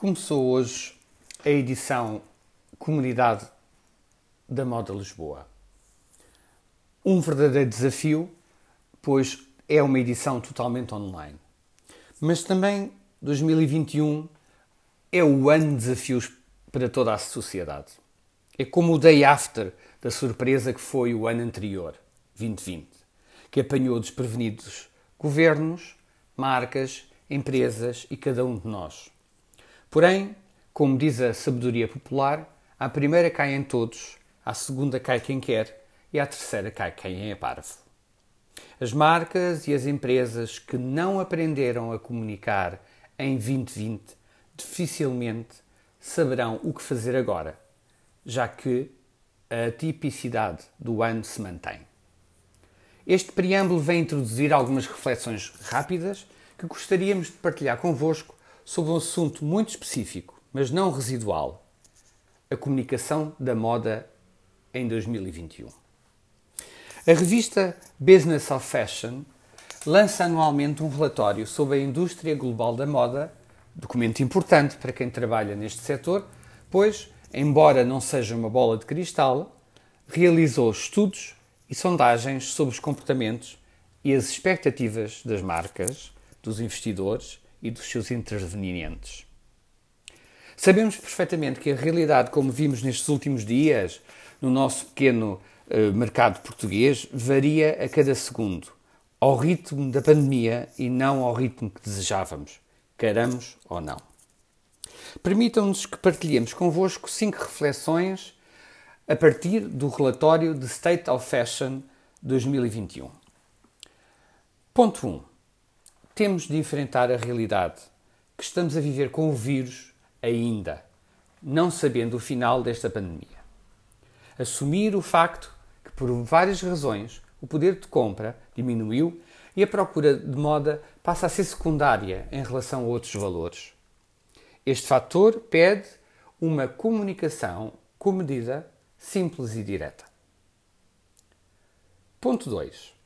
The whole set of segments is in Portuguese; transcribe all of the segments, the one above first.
Começou hoje a edição Comunidade da Moda Lisboa. Um verdadeiro desafio, pois é uma edição totalmente online. Mas também 2021 é o ano de desafios para toda a sociedade. É como o day after da surpresa que foi o ano anterior, 2020, que apanhou desprevenidos governos, marcas, empresas e cada um de nós. Porém, como diz a sabedoria popular, à primeira caem todos, à segunda cai quem quer e à terceira cai quem é parvo. As marcas e as empresas que não aprenderam a comunicar em 2020 dificilmente saberão o que fazer agora, já que a tipicidade do ano se mantém. Este preâmbulo vem introduzir algumas reflexões rápidas que gostaríamos de partilhar convosco sobre um assunto muito específico, mas não residual: a comunicação da moda em 2021. A revista Business of Fashion lança anualmente um relatório sobre a indústria global da moda, documento importante para quem trabalha neste setor, pois, embora não seja uma bola de cristal, realizou estudos e sondagens sobre os comportamentos e as expectativas das marcas, dos investidores e dos seus intervenientes. Sabemos perfeitamente que a realidade, como vimos nestes últimos dias, no nosso pequeno uh, mercado português, varia a cada segundo, ao ritmo da pandemia e não ao ritmo que desejávamos, queramos ou não. Permitam-nos que partilhemos convosco cinco reflexões a partir do relatório de State of Fashion 2021. Ponto 1. Um, temos de enfrentar a realidade que estamos a viver com o vírus ainda, não sabendo o final desta pandemia. Assumir o facto que, por várias razões, o poder de compra diminuiu e a procura de moda passa a ser secundária em relação a outros valores. Este fator pede uma comunicação comedida, simples e direta. Ponto 2.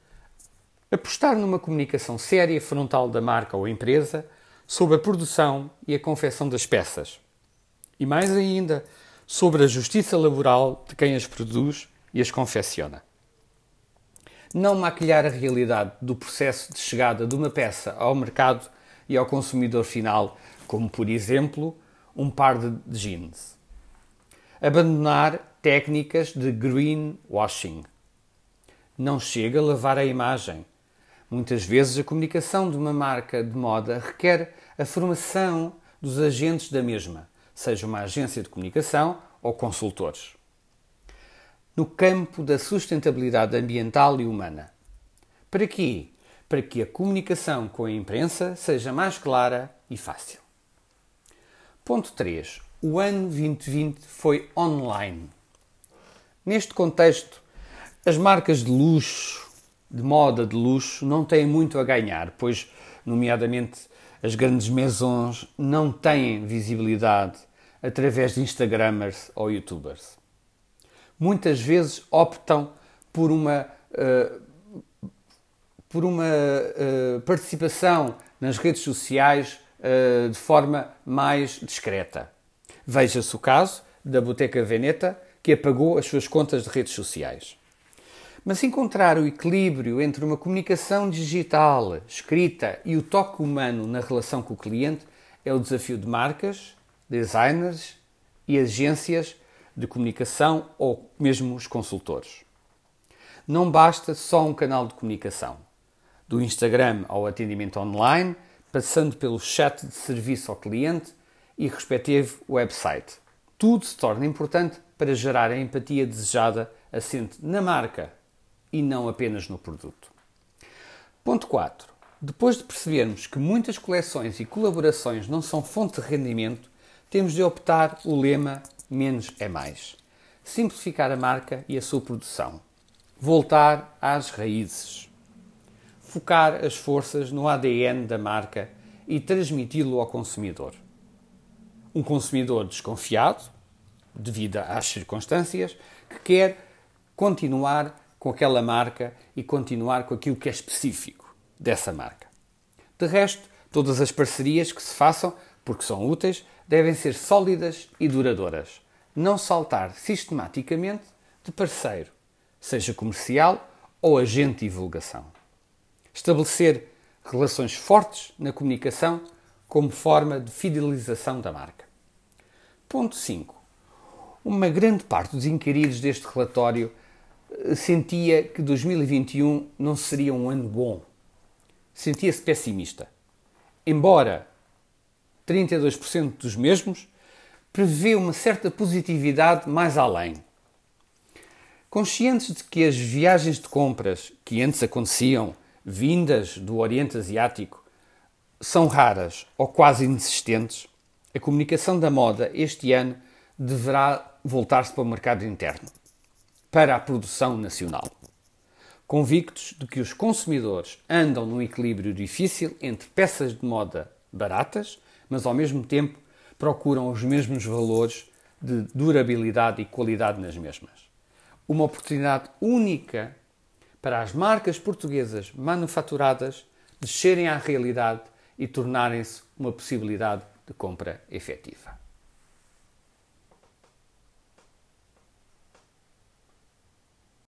Apostar numa comunicação séria e frontal da marca ou empresa sobre a produção e a confecção das peças. E mais ainda, sobre a justiça laboral de quem as produz e as confecciona. Não maquilhar a realidade do processo de chegada de uma peça ao mercado e ao consumidor final, como por exemplo um par de jeans. Abandonar técnicas de greenwashing. Não chega a lavar a imagem, Muitas vezes a comunicação de uma marca de moda requer a formação dos agentes da mesma, seja uma agência de comunicação ou consultores. No campo da sustentabilidade ambiental e humana. Para quê? Para que a comunicação com a imprensa seja mais clara e fácil. Ponto 3. O ano 2020 foi online. Neste contexto, as marcas de luxo, de moda, de luxo, não têm muito a ganhar, pois, nomeadamente, as grandes maisons não têm visibilidade através de Instagrammers ou Youtubers. Muitas vezes optam por uma, uh, por uma uh, participação nas redes sociais uh, de forma mais discreta. Veja-se o caso da Boteca Veneta, que apagou as suas contas de redes sociais. Mas encontrar o equilíbrio entre uma comunicação digital, escrita e o toque humano na relação com o cliente é o desafio de marcas, designers e agências de comunicação ou mesmo os consultores. Não basta só um canal de comunicação. Do Instagram ao atendimento online, passando pelo chat de serviço ao cliente e respectivo website. Tudo se torna importante para gerar a empatia desejada assente na marca e não apenas no produto. Ponto 4. Depois de percebermos que muitas coleções e colaborações não são fonte de rendimento, temos de optar o lema menos é mais. Simplificar a marca e a sua produção. Voltar às raízes. Focar as forças no ADN da marca e transmiti-lo ao consumidor. Um consumidor desconfiado, devido às circunstâncias, que quer continuar com aquela marca e continuar com aquilo que é específico dessa marca. De resto, todas as parcerias que se façam porque são úteis, devem ser sólidas e duradouras, não saltar sistematicamente de parceiro, seja comercial ou agente de divulgação. Estabelecer relações fortes na comunicação como forma de fidelização da marca. Ponto 5. Uma grande parte dos inquiridos deste relatório sentia que 2021 não seria um ano bom. Sentia-se pessimista. Embora 32% dos mesmos prevê uma certa positividade mais além. Conscientes de que as viagens de compras que antes aconteciam, vindas do Oriente Asiático, são raras ou quase inexistentes, a comunicação da moda este ano deverá voltar-se para o mercado interno, para a produção nacional. Convictos de que os consumidores andam num equilíbrio difícil entre peças de moda baratas, mas ao mesmo tempo procuram os mesmos valores de durabilidade e qualidade nas mesmas. Uma oportunidade única para as marcas portuguesas manufaturadas descerem à realidade e tornarem-se uma possibilidade de compra efetiva.